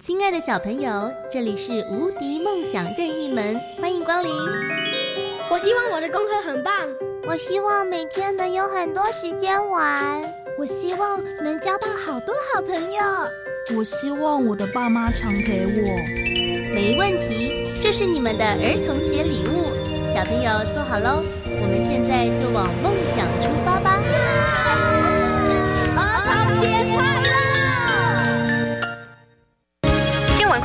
亲爱的小朋友，这里是无敌梦想任意门，欢迎光临。我希望我的功课很棒，我希望每天能有很多时间玩，我希望能交到好多好朋友，我希望我的爸妈常陪我。没问题，这是你们的儿童节礼物，小朋友坐好喽，我们现在就往梦想出发吧。儿童节快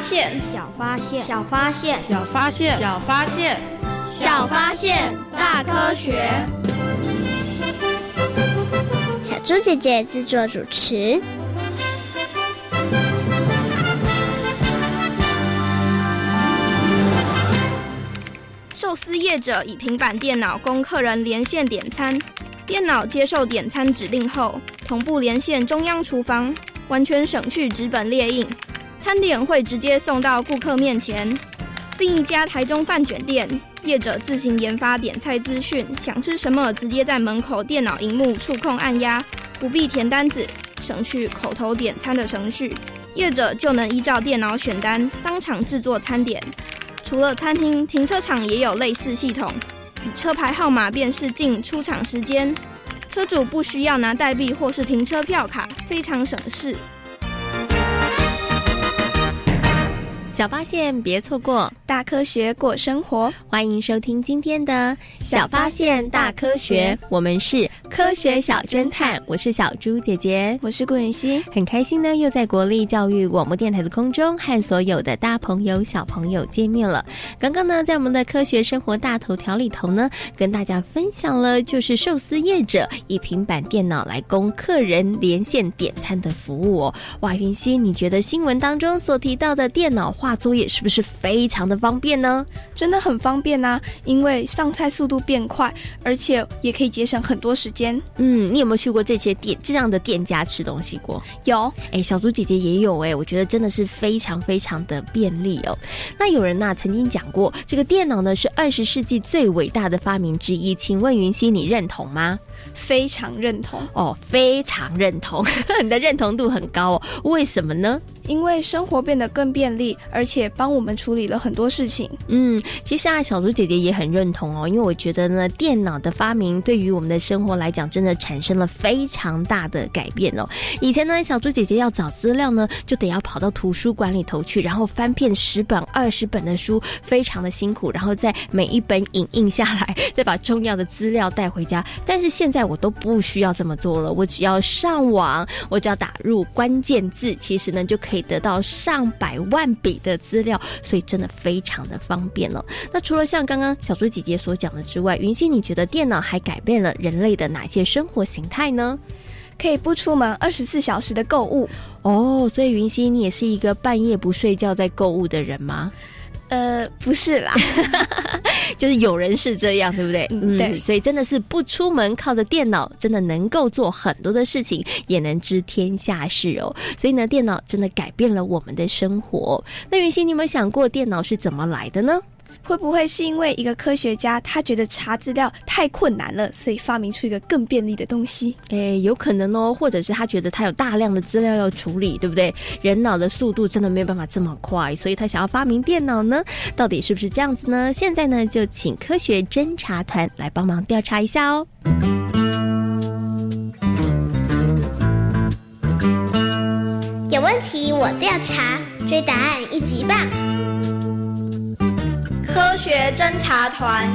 小发现，小发现，小发现，小发现，小发现，小发现，大科学。小猪姐姐制作主持。寿司业者以平板电脑供客人连线点餐，电脑接受点餐指令后，同步连线中央厨房，完全省去纸本列印。餐点会直接送到顾客面前。另一家台中饭卷店业者自行研发点菜资讯，想吃什么直接在门口电脑荧幕触控按压，不必填单子，省去口头点餐的程序，业者就能依照电脑选单，当场制作餐点。除了餐厅，停车场也有类似系统，以车牌号码辨识进出场时间，车主不需要拿代币或是停车票卡，非常省事。小发现，别错过大科学过生活。欢迎收听今天的小发现大科学，我们是科学小侦探，我是小猪姐姐，我是顾云熙，很开心呢，又在国立教育广播电台的空中和所有的大朋友小朋友见面了。刚刚呢，在我们的科学生活大头条里头呢，跟大家分享了就是寿司业者以平板电脑来供客人连线点餐的服务哦。哇，云熙，你觉得新闻当中所提到的电脑化作业是不是非常的方便呢？真的很方便呐，因为上菜速度变快，而且也可以节省很多时间。嗯，你有没有去过这些店这样的店家吃东西过？有，哎，小猪姐姐也有哎，我觉得真的是非常非常的便利哦。那有人呐曾经讲过，这个电脑呢是二十世纪最伟大的发明之一，请问云溪你认同吗？非常认同哦，非常认同，你的认同度很高哦。为什么呢？因为生活变得更便利，而且帮我们处理了很多事情。嗯，其实啊，小猪姐姐也很认同哦，因为我觉得呢，电脑的发明对于我们的生活来讲，真的产生了非常大的改变哦。以前呢，小猪姐姐要找资料呢，就得要跑到图书馆里头去，然后翻遍十本、二十本的书，非常的辛苦，然后再每一本影印下来，再把重要的资料带回家。但是现在我都不需要这么做了，我只要上网，我只要打入关键字，其实呢就可以得到上百万笔的资料，所以真的非常的方便了。那除了像刚刚小猪姐姐所讲的之外，云溪，你觉得电脑还改变了人类的哪些生活形态呢？可以不出门二十四小时的购物哦，所以云溪，你也是一个半夜不睡觉在购物的人吗？呃，不是啦，就是有人是这样，对不对？嗯，对，所以真的是不出门，靠着电脑，真的能够做很多的事情，也能知天下事哦。所以呢，电脑真的改变了我们的生活。那云溪，你有没有想过电脑是怎么来的呢？会不会是因为一个科学家他觉得查资料太困难了，所以发明出一个更便利的东西？诶，有可能哦，或者是他觉得他有大量的资料要处理，对不对？人脑的速度真的没有办法这么快，所以他想要发明电脑呢？到底是不是这样子呢？现在呢，就请科学侦查团来帮忙调查一下哦。有问题我调查，追答案一级棒。科学侦察团。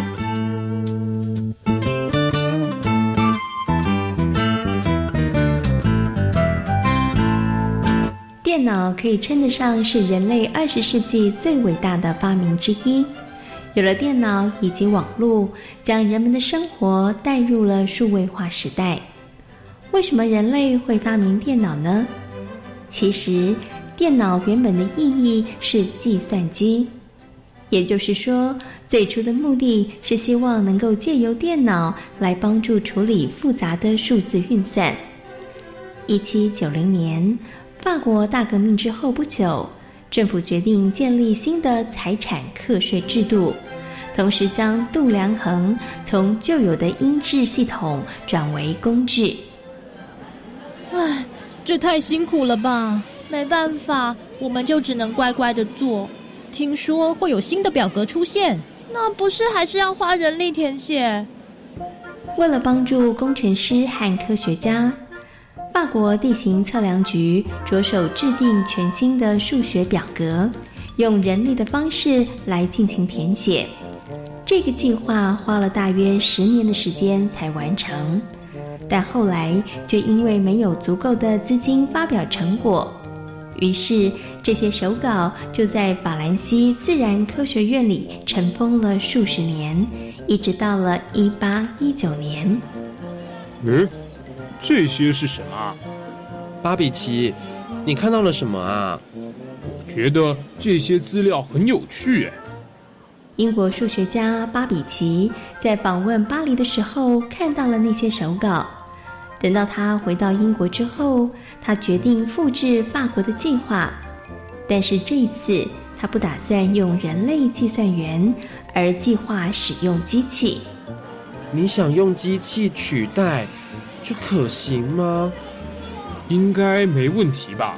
电脑可以称得上是人类二十世纪最伟大的发明之一。有了电脑以及网络，将人们的生活带入了数位化时代。为什么人类会发明电脑呢？其实，电脑原本的意义是计算机。也就是说，最初的目的是希望能够借由电脑来帮助处理复杂的数字运算。一七九零年，法国大革命之后不久，政府决定建立新的财产课税制度，同时将度量衡从旧有的音制系统转为公制。唉，这太辛苦了吧？没办法，我们就只能乖乖的做。听说会有新的表格出现，那不是还是要花人力填写？为了帮助工程师和科学家，法国地形测量局着手制定全新的数学表格，用人力的方式来进行填写。这个计划花了大约十年的时间才完成，但后来却因为没有足够的资金发表成果，于是。这些手稿就在法兰西自然科学院里尘封了数十年，一直到了一八一九年。嗯，这些是什么？巴比奇，你看到了什么啊？我觉得这些资料很有趣。英国数学家巴比奇在访问巴黎的时候看到了那些手稿。等到他回到英国之后，他决定复制法国的计划。但是这一次，他不打算用人类计算员，而计划使用机器。你想用机器取代，这可行吗？应该没问题吧？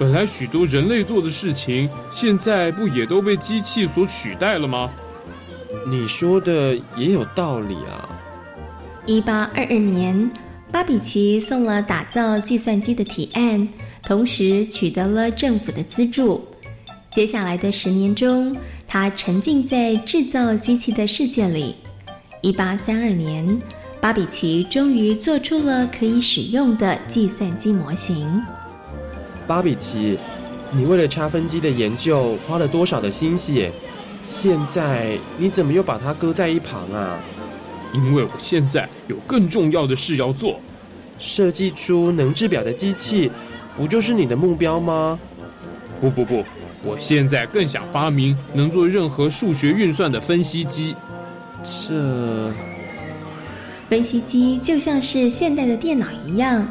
本来许多人类做的事情，现在不也都被机器所取代了吗？你说的也有道理啊。一八二二年，巴比奇送了打造计算机的提案。同时取得了政府的资助。接下来的十年中，他沉浸在制造机器的世界里。一八三二年，巴比奇终于做出了可以使用的计算机模型。巴比奇，你为了差分机的研究花了多少的心血？现在你怎么又把它搁在一旁啊？因为我现在有更重要的事要做，设计出能制表的机器。不就是你的目标吗？不不不，我现在更想发明能做任何数学运算的分析机。这分析机就像是现代的电脑一样，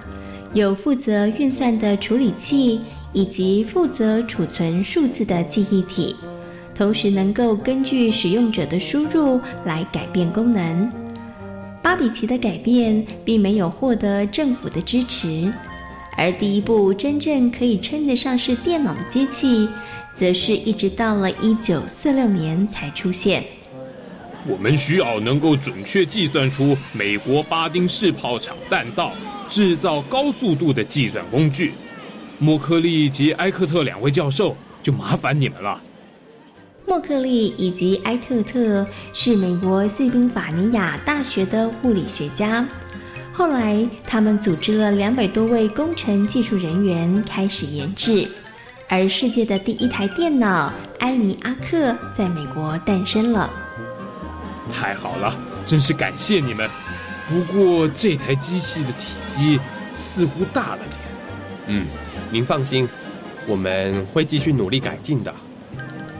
有负责运算的处理器以及负责储存数字的记忆体，同时能够根据使用者的输入来改变功能。巴比奇的改变并没有获得政府的支持。而第一部真正可以称得上是电脑的机器，则是一直到了一九四六年才出现。我们需要能够准确计算出美国巴丁式炮厂弹道，制造高速度的计算工具。莫克利及埃克特两位教授就麻烦你们了。莫克利以及埃特特是美国西宾法尼亚大学的物理学家。后来，他们组织了两百多位工程技术人员开始研制，而世界的第一台电脑埃尼阿克在美国诞生了。太好了，真是感谢你们。不过这台机器的体积似乎大了点。嗯，您放心，我们会继续努力改进的。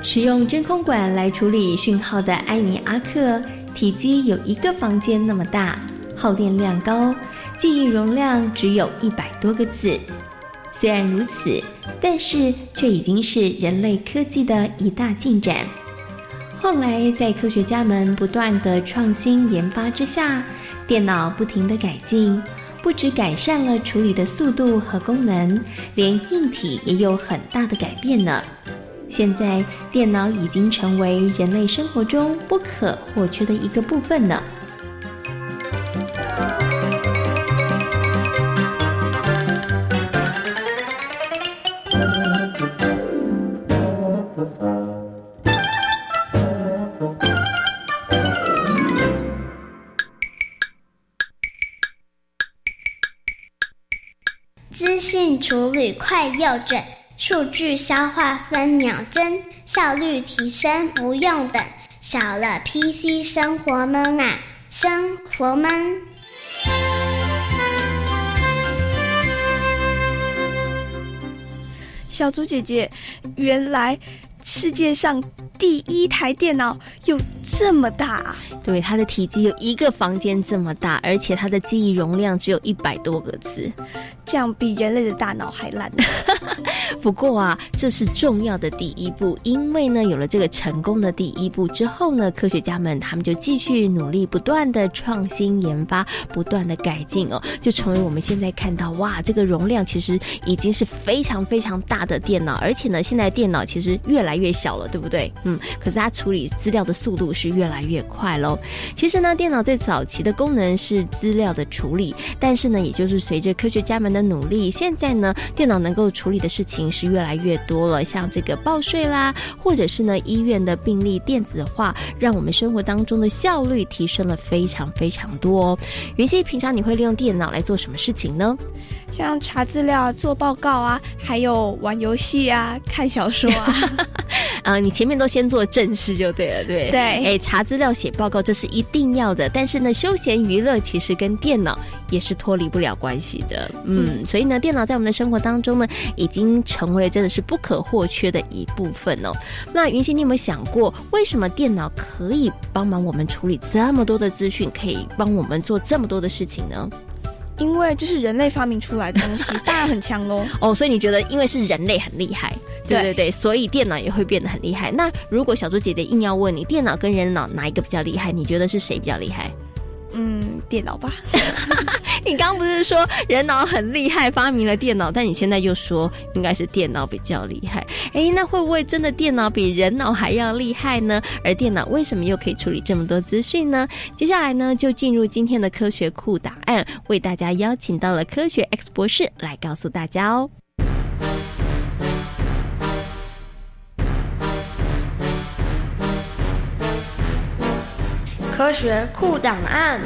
使用真空管来处理讯号的埃尼阿克，体积有一个房间那么大，耗电量高，记忆容量只有一百多个字。虽然如此，但是却已经是人类科技的一大进展。后来，在科学家们不断的创新研发之下，电脑不停的改进，不只改善了处理的速度和功能，连硬体也有很大的改变呢。现在，电脑已经成为人类生活中不可或缺的一个部分呢。资讯处理快又准，数据消化分秒针，效率提升不用等，少了 PC 生活闷啊，生活闷。小猪姐姐，原来世界上第一台电脑有这么大啊！对，它的体积有一个房间这么大，而且它的记忆容量只有一百多个字，这样比人类的大脑还烂。不过啊，这是重要的第一步，因为呢，有了这个成功的第一步之后呢，科学家们他们就继续努力，不断的创新研发，不断的改进哦，就成为我们现在看到哇，这个容量其实已经是非常非常大的电脑，而且呢，现在电脑其实越来越小了，对不对？嗯，可是它处理资料的速度是越来越快喽。其实呢，电脑在早期的功能是资料的处理，但是呢，也就是随着科学家们的努力，现在呢，电脑能够处理的事情是越来越多了。像这个报税啦，或者是呢，医院的病例电子化，让我们生活当中的效率提升了非常非常多哦。云溪，平常你会利用电脑来做什么事情呢？像查资料、做报告啊，还有玩游戏啊、看小说啊。呃，你前面都先做正事就对了，对对。哎，查资料、写报告这是一定要的，但是呢，休闲娱乐其实跟电脑也是脱离不了关系的。嗯，所以呢，电脑在我们的生活当中呢，已经成为真的是不可或缺的一部分哦。那云溪，你有没有想过，为什么电脑可以帮忙我们处理这么多的资讯，可以帮我们做这么多的事情呢？因为这是人类发明出来的东西，当然很强喽。哦，所以你觉得因为是人类很厉害，对对对，所以电脑也会变得很厉害。那如果小猪姐姐硬要问你，电脑跟人脑哪一个比较厉害？你觉得是谁比较厉害？嗯，电脑吧。你刚不是说人脑很厉害，发明了电脑，但你现在又说应该是电脑比较厉害。哎，那会不会真的电脑比人脑还要厉害呢？而电脑为什么又可以处理这么多资讯呢？接下来呢，就进入今天的科学库档案，为大家邀请到了科学 X 博士来告诉大家哦。科学库档案。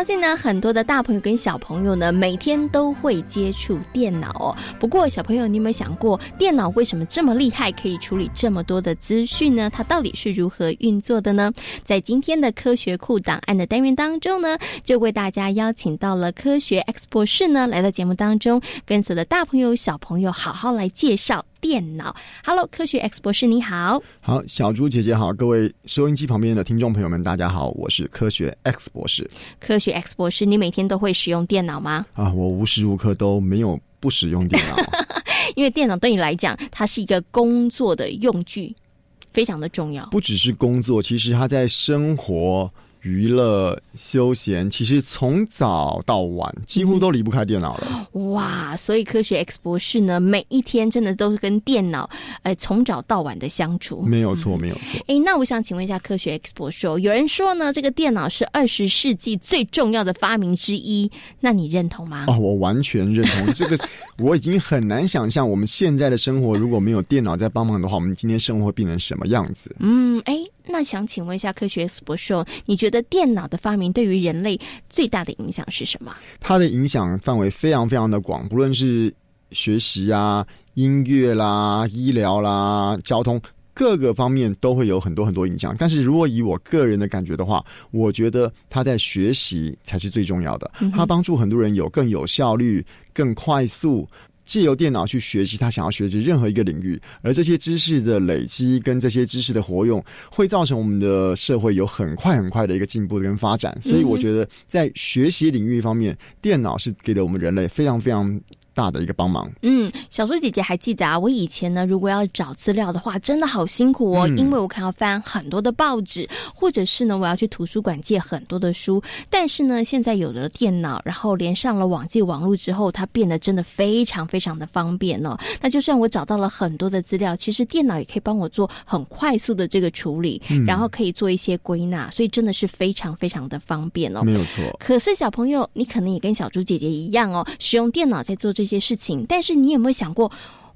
相信呢，很多的大朋友跟小朋友呢，每天都会接触电脑哦。不过，小朋友，你有没有想过，电脑为什么这么厉害，可以处理这么多的资讯呢？它到底是如何运作的呢？在今天的科学库档案的单元当中呢，就为大家邀请到了科学 X 博士呢，来到节目当中，跟所有的大朋友、小朋友好好来介绍。电脑，Hello，科学 X 博士你好，好，小猪姐姐好，各位收音机旁边的听众朋友们，大家好，我是科学 X 博士。科学 X 博士，你每天都会使用电脑吗？啊，我无时无刻都没有不使用电脑，因为电脑对你来讲，它是一个工作的用具。非常的重要。不只是工作，其实他在生活。娱乐休闲，其实从早到晚几乎都离不开电脑了。哇！所以科学 X 博士呢，每一天真的都是跟电脑，呃，从早到晚的相处。没有错，没有错。哎，那我想请问一下科学 X 博士，有人说呢，这个电脑是二十世纪最重要的发明之一，那你认同吗？哦，我完全认同。这个 我已经很难想象，我们现在的生活如果没有电脑在帮忙的话，我们今天生活会变成什么样子？嗯，哎。那想请问一下科学博士，你觉得电脑的发明对于人类最大的影响是什么？它的影响范围非常非常的广，不论是学习啊、音乐啦、医疗啦、交通各个方面都会有很多很多影响。但是如果以我个人的感觉的话，我觉得它在学习才是最重要的，它帮助很多人有更有效率、更快速。借由电脑去学习他想要学习任何一个领域，而这些知识的累积跟这些知识的活用，会造成我们的社会有很快很快的一个进步跟发展。所以，我觉得在学习领域方面，电脑是给了我们人类非常非常。大的一个帮忙。嗯，小猪姐姐还记得啊？我以前呢，如果要找资料的话，真的好辛苦哦，因为我可能要翻很多的报纸，或者是呢，我要去图书馆借很多的书。但是呢，现在有了电脑，然后连上了网际网络之后，它变得真的非常非常的方便哦。那就算我找到了很多的资料，其实电脑也可以帮我做很快速的这个处理，然后可以做一些归纳，所以真的是非常非常的方便哦。没有错。可是小朋友，你可能也跟小猪姐姐一样哦，使用电脑在做。这些事情，但是你有没有想过，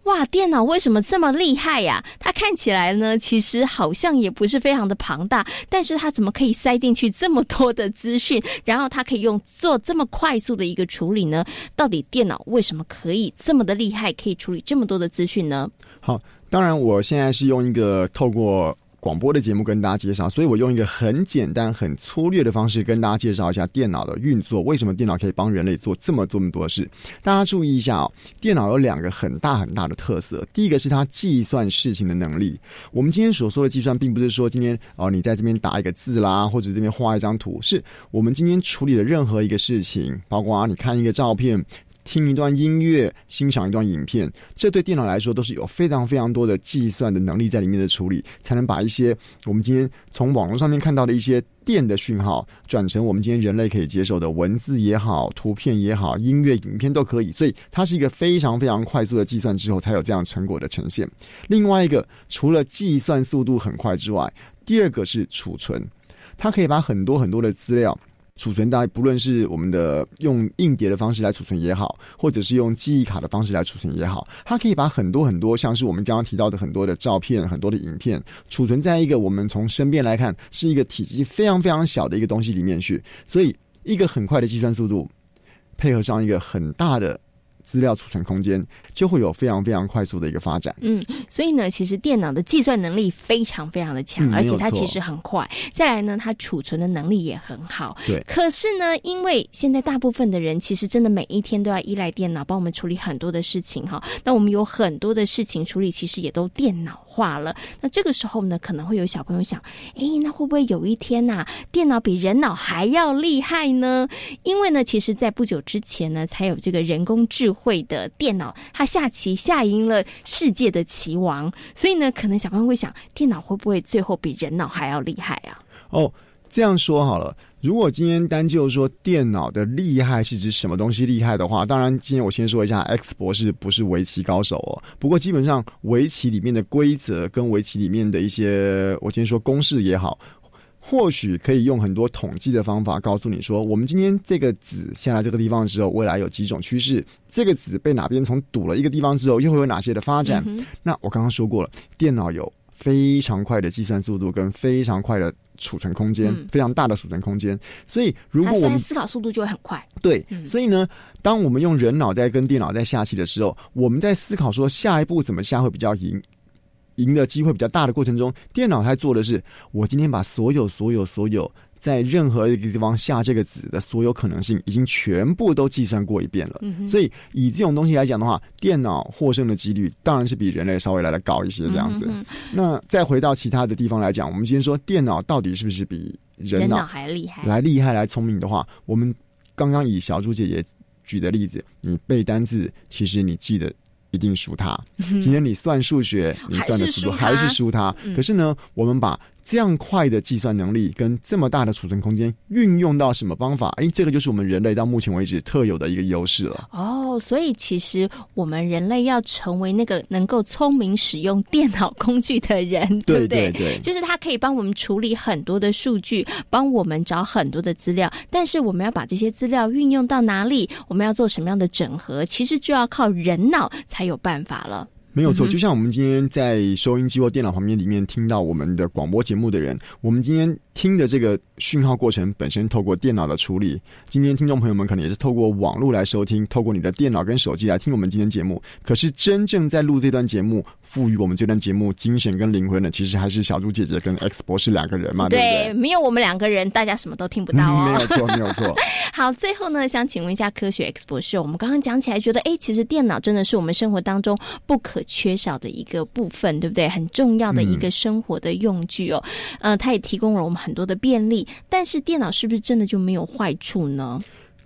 哇，电脑为什么这么厉害呀？它看起来呢，其实好像也不是非常的庞大，但是它怎么可以塞进去这么多的资讯，然后它可以用做这么快速的一个处理呢？到底电脑为什么可以这么的厉害，可以处理这么多的资讯呢？好，当然我现在是用一个透过。广播的节目跟大家介绍，所以我用一个很简单、很粗略的方式跟大家介绍一下电脑的运作。为什么电脑可以帮人类做这么这么多事？大家注意一下哦，电脑有两个很大很大的特色。第一个是它计算事情的能力。我们今天所说的计算，并不是说今天哦你在这边打一个字啦，或者这边画一张图，是我们今天处理的任何一个事情，包括啊你看一个照片。听一段音乐，欣赏一段影片，这对电脑来说都是有非常非常多的计算的能力在里面的处理，才能把一些我们今天从网络上面看到的一些电的讯号，转成我们今天人类可以接受的文字也好、图片也好、音乐、影片都可以。所以它是一个非常非常快速的计算之后，才有这样成果的呈现。另外一个，除了计算速度很快之外，第二个是储存，它可以把很多很多的资料。储存，大不论是我们的用硬碟的方式来储存也好，或者是用记忆卡的方式来储存也好，它可以把很多很多，像是我们刚刚提到的很多的照片、很多的影片，储存在一个我们从身边来看是一个体积非常非常小的一个东西里面去。所以，一个很快的计算速度，配合上一个很大的。资料储存空间就会有非常非常快速的一个发展。嗯，所以呢，其实电脑的计算能力非常非常的强，而且它其实很快。再来呢，它储存的能力也很好。对。可是呢，因为现在大部分的人其实真的每一天都要依赖电脑帮我们处理很多的事情哈。那我们有很多的事情处理，其实也都电脑化了。那这个时候呢，可能会有小朋友想：哎，那会不会有一天呐，电脑比人脑还要厉害呢？因为呢，其实在不久之前呢，才有这个人工智慧的电脑，它下棋下赢了世界的棋王，所以呢，可能小朋友会想，电脑会不会最后比人脑还要厉害啊？哦，这样说好了，如果今天单就说电脑的厉害是指什么东西厉害的话，当然，今天我先说一下，X 博士不是围棋高手哦。不过基本上，围棋里面的规则跟围棋里面的一些，我今天说公式也好。或许可以用很多统计的方法告诉你说，我们今天这个子下来这个地方的时候，未来有几种趋势。这个子被哪边从堵了一个地方之后，又会有哪些的发展？那我刚刚说过了，电脑有非常快的计算速度跟非常快的储存空间，非常大的储存空间。所以，如果我们思考速度就会很快。对，所以呢，当我们用人脑在跟电脑在下棋的时候，我们在思考说下一步怎么下会比较赢。赢的机会比较大的过程中，电脑它做的是，我今天把所有、所有、所有在任何一个地方下这个子的所有可能性，已经全部都计算过一遍了。所以以这种东西来讲的话，电脑获胜的几率当然是比人类稍微来的高一些。这样子。那再回到其他的地方来讲，我们今天说电脑到底是不是比人脑还厉害？来厉害来聪明的话，我们刚刚以小猪姐姐举的例子，你背单字，其实你记得。一定输他。今天你算数学，你算的速度还是输他。可是呢，我们把这样快的计算能力跟这么大的储存空间运用到什么方法？哎，这个就是我们人类到目前为止特有的一个优势了。哦，所以其实我们人类要成为那个能够聪明使用电脑工具的人，对不对？对，就是它可以帮我们处理很多的数据，帮我们找很多的资料。但是我们要把这些资料运用到哪里？我们要做什么样的整合？其实就要靠人脑才有办法了。没有错，就像我们今天在收音机或电脑旁边里面听到我们的广播节目的人，我们今天听的这个讯号过程本身透过电脑的处理。今天听众朋友们可能也是透过网络来收听，透过你的电脑跟手机来听我们今天节目。可是真正在录这段节目。赋予我们这段节目精神跟灵魂的，其实还是小猪姐姐跟 X 博士两个人嘛，对不对？没有我们两个人，大家什么都听不到哦。没有错，没有错。好，最后呢，想请问一下科学 X 博士，我们刚刚讲起来，觉得哎，其实电脑真的是我们生活当中不可缺少的一个部分，对不对？很重要的一个生活的用具哦。呃，它也提供了我们很多的便利，但是电脑是不是真的就没有坏处呢？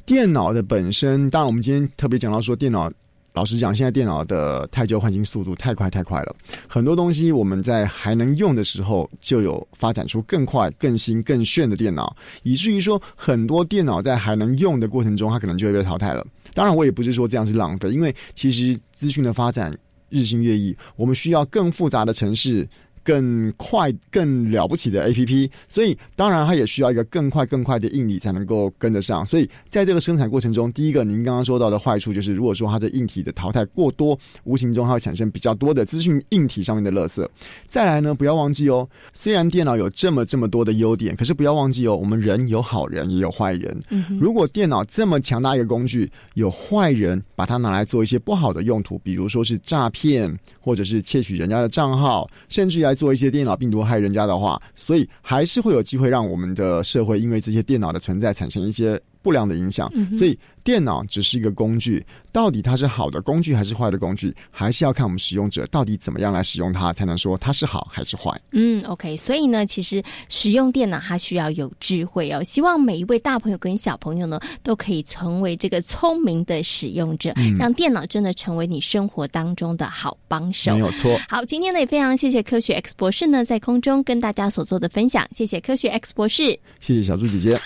电脑的本身，当然我们今天特别讲到说电脑。老实讲，现在电脑的太旧换新速度太快太快了，很多东西我们在还能用的时候就有发展出更快、更新、更炫的电脑，以至于说很多电脑在还能用的过程中，它可能就会被淘汰了。当然，我也不是说这样是浪费，因为其实资讯的发展日新月异，我们需要更复杂的城市。更快、更了不起的 A P P，所以当然它也需要一个更快、更快的硬体才能够跟得上。所以在这个生产过程中，第一个您刚刚说到的坏处就是，如果说它的硬体的淘汰过多，无形中它会产生比较多的资讯硬体上面的垃圾。再来呢，不要忘记哦，虽然电脑有这么这么多的优点，可是不要忘记哦，我们人有好人也有坏人。如果电脑这么强大一个工具，有坏人把它拿来做一些不好的用途，比如说是诈骗，或者是窃取人家的账号，甚至于来。做一些电脑病毒害人家的话，所以还是会有机会让我们的社会因为这些电脑的存在产生一些不良的影响。所以电脑只是一个工具，到底它是好的工具还是坏的工具，还是要看我们使用者到底怎么样来使用它，才能说它是好还是坏。嗯，OK。所以呢，其实使用电脑它需要有智慧哦。希望每一位大朋友跟小朋友呢，都可以成为这个聪明的使用者，让电脑真的成为你生活当中的好帮手。没有错。好，今天呢也非常谢谢科学 X 博士呢在空中跟大家所做的分享，谢谢科学 X 博士，谢谢小猪姐姐。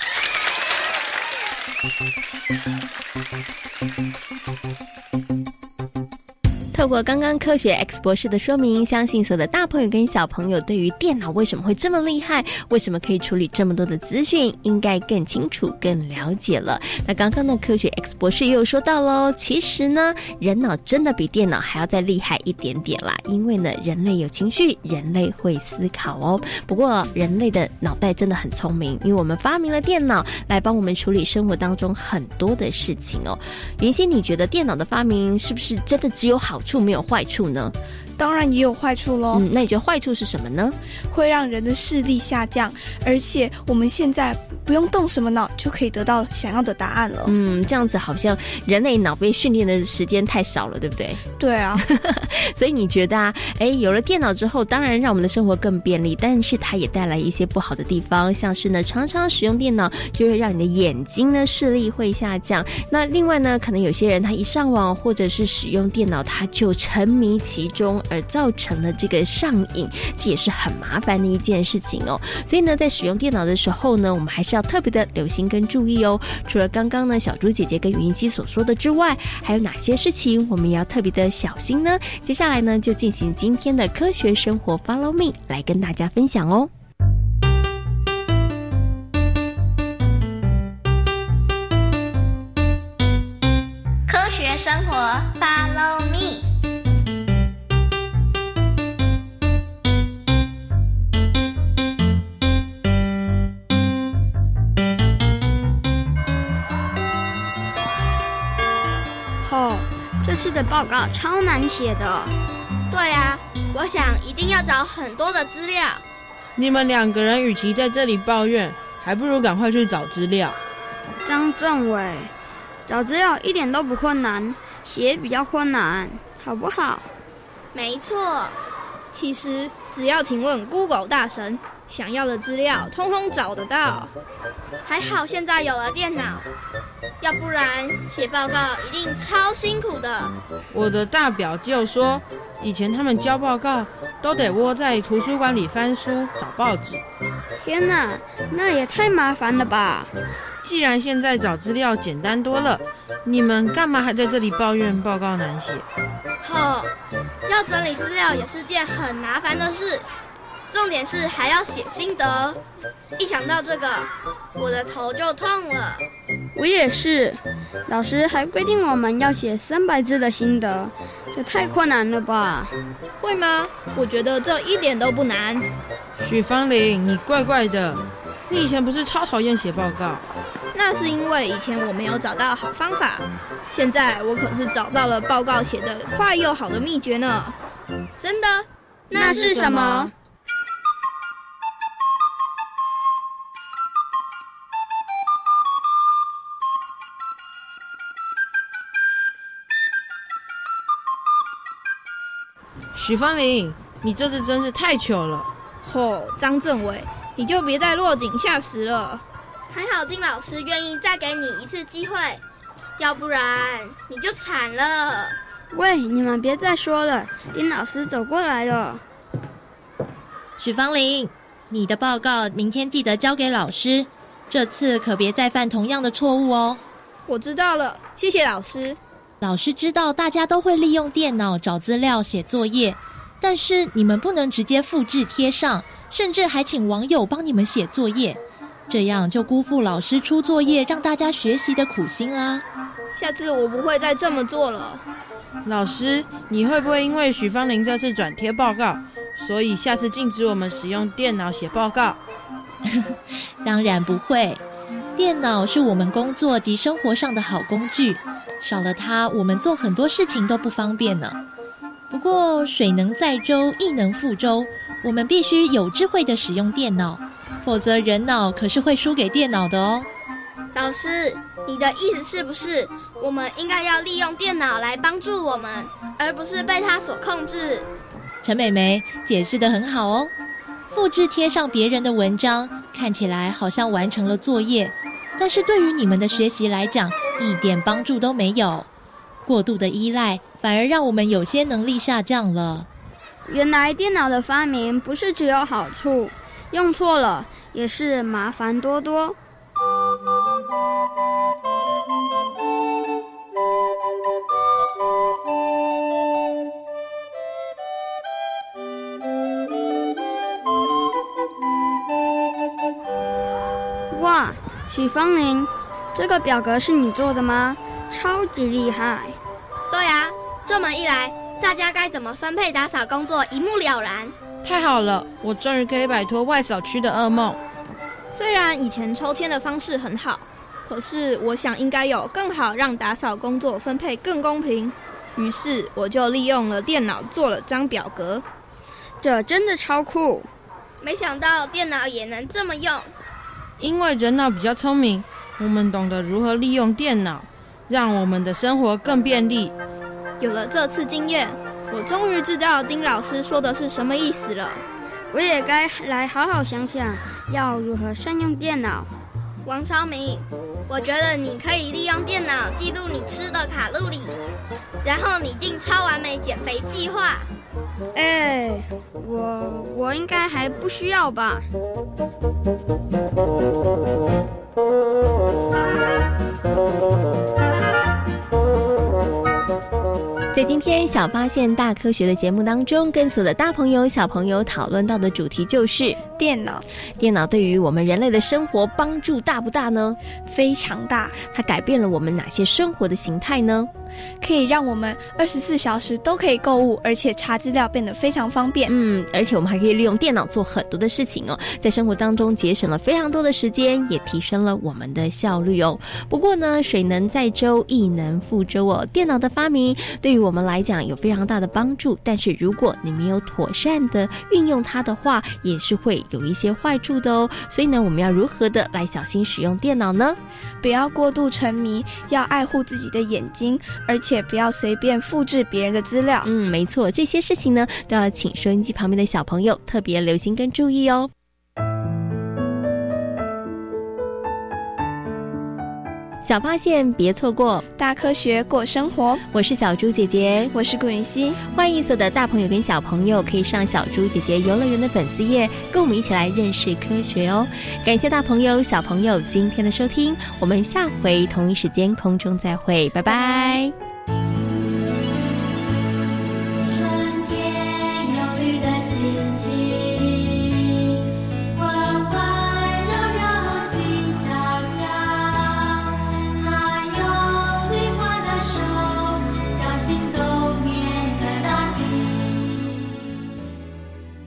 Thank you. 透过刚刚科学 X 博士的说明，相信所有的大朋友跟小朋友对于电脑为什么会这么厉害，为什么可以处理这么多的资讯，应该更清楚、更了解了。那刚刚的科学 X 博士也有说到喽，其实呢，人脑真的比电脑还要再厉害一点点啦，因为呢，人类有情绪，人类会思考哦。不过，人类的脑袋真的很聪明，因为我们发明了电脑来帮我们处理生活当中很多的事情哦。云溪，你觉得电脑的发明是不是真的只有好处？处没有坏处呢？当然也有坏处喽。嗯，那你觉得坏处是什么呢？会让人的视力下降，而且我们现在不用动什么脑就可以得到想要的答案了。嗯，这样子好像人类脑被训练的时间太少了，对不对？对啊。所以你觉得啊，哎，有了电脑之后，当然让我们的生活更便利，但是它也带来一些不好的地方，像是呢，常常使用电脑就会让你的眼睛呢视力会下降。那另外呢，可能有些人他一上网或者是使用电脑，他就沉迷其中。而造成了这个上瘾，这也是很麻烦的一件事情哦。所以呢，在使用电脑的时候呢，我们还是要特别的留心跟注意哦。除了刚刚呢小猪姐姐跟云溪所说的之外，还有哪些事情我们也要特别的小心呢？接下来呢，就进行今天的科学生活，Follow me，来跟大家分享哦。这次的报告超难写的。对啊，我想一定要找很多的资料。你们两个人与其在这里抱怨，还不如赶快去找资料。张政委，找资料一点都不困难，写比较困难，好不好？没错，其实只要请问 Google 大神，想要的资料通通找得到。还好现在有了电脑。要不然写报告一定超辛苦的。我的大表舅说，以前他们交报告都得窝在图书馆里翻书找报纸。天哪，那也太麻烦了吧！既然现在找资料简单多了，你们干嘛还在这里抱怨报告难写？吼，要整理资料也是件很麻烦的事，重点是还要写心得。一想到这个，我的头就痛了。我也是，老师还规定我们要写三百字的心得，这太困难了吧？会吗？我觉得这一点都不难。许芳玲，你怪怪的，你以前不是超讨厌写报告？那是因为以前我没有找到好方法，现在我可是找到了报告写得快又好的秘诀呢。真的？那是什么？许芳玲，你这次真是太糗了！吼，张政委，你就别再落井下石了。还好丁老师愿意再给你一次机会，要不然你就惨了。喂，你们别再说了，丁老师走过来了。许芳玲，你的报告明天记得交给老师，这次可别再犯同样的错误哦。我知道了，谢谢老师。老师知道大家都会利用电脑找资料、写作业，但是你们不能直接复制贴上，甚至还请网友帮你们写作业，这样就辜负老师出作业让大家学习的苦心啦。下次我不会再这么做了。老师，你会不会因为许芳玲这次转贴报告，所以下次禁止我们使用电脑写报告？当然不会，电脑是我们工作及生活上的好工具。少了它，我们做很多事情都不方便呢。不过水能载舟，亦能覆舟，我们必须有智慧的使用电脑，否则人脑可是会输给电脑的哦。老师，你的意思是不是我们应该要利用电脑来帮助我们，而不是被它所控制？陈美眉解释的很好哦。复制贴上别人的文章，看起来好像完成了作业。但是对于你们的学习来讲，一点帮助都没有。过度的依赖反而让我们有些能力下降了。原来电脑的发明不是只有好处，用错了也是麻烦多多。许芳玲，这个表格是你做的吗？超级厉害！对啊，这么一来，大家该怎么分配打扫工作一目了然。太好了，我终于可以摆脱外扫区的噩梦。虽然以前抽签的方式很好，可是我想应该有更好让打扫工作分配更公平。于是我就利用了电脑做了张表格，这真的超酷！没想到电脑也能这么用。因为人脑比较聪明，我们懂得如何利用电脑，让我们的生活更便利。有了这次经验，我终于知道丁老师说的是什么意思了。我也该来好好想想，要如何善用电脑。王超明，我觉得你可以利用电脑记录你吃的卡路里，然后拟定超完美减肥计划。哎，我我应该还不需要吧。在今天小发现大科学的节目当中，跟所有的大朋友小朋友讨论到的主题就是电脑。电脑对于我们人类的生活帮助大不大呢？非常大。它改变了我们哪些生活的形态呢？可以让我们二十四小时都可以购物，而且查资料变得非常方便。嗯，而且我们还可以利用电脑做很多的事情哦，在生活当中节省了非常多的时间，也提升了我们的效率哦。不过呢，水能载舟，亦能覆舟哦。电脑的发明对于我们来讲有非常大的帮助，但是如果你没有妥善的运用它的话，也是会有一些坏处的哦。所以呢，我们要如何的来小心使用电脑呢？不要过度沉迷，要爱护自己的眼睛。而且不要随便复制别人的资料。嗯，没错，这些事情呢，都要请收音机旁边的小朋友特别留心跟注意哦。小发现别错过，大科学过生活。我是小猪姐姐，我是顾云熙。欢迎所有的大朋友跟小朋友可以上小猪姐姐游乐园的粉丝页，跟我们一起来认识科学哦。感谢大朋友、小朋友今天的收听，我们下回同一时间空中再会，拜拜。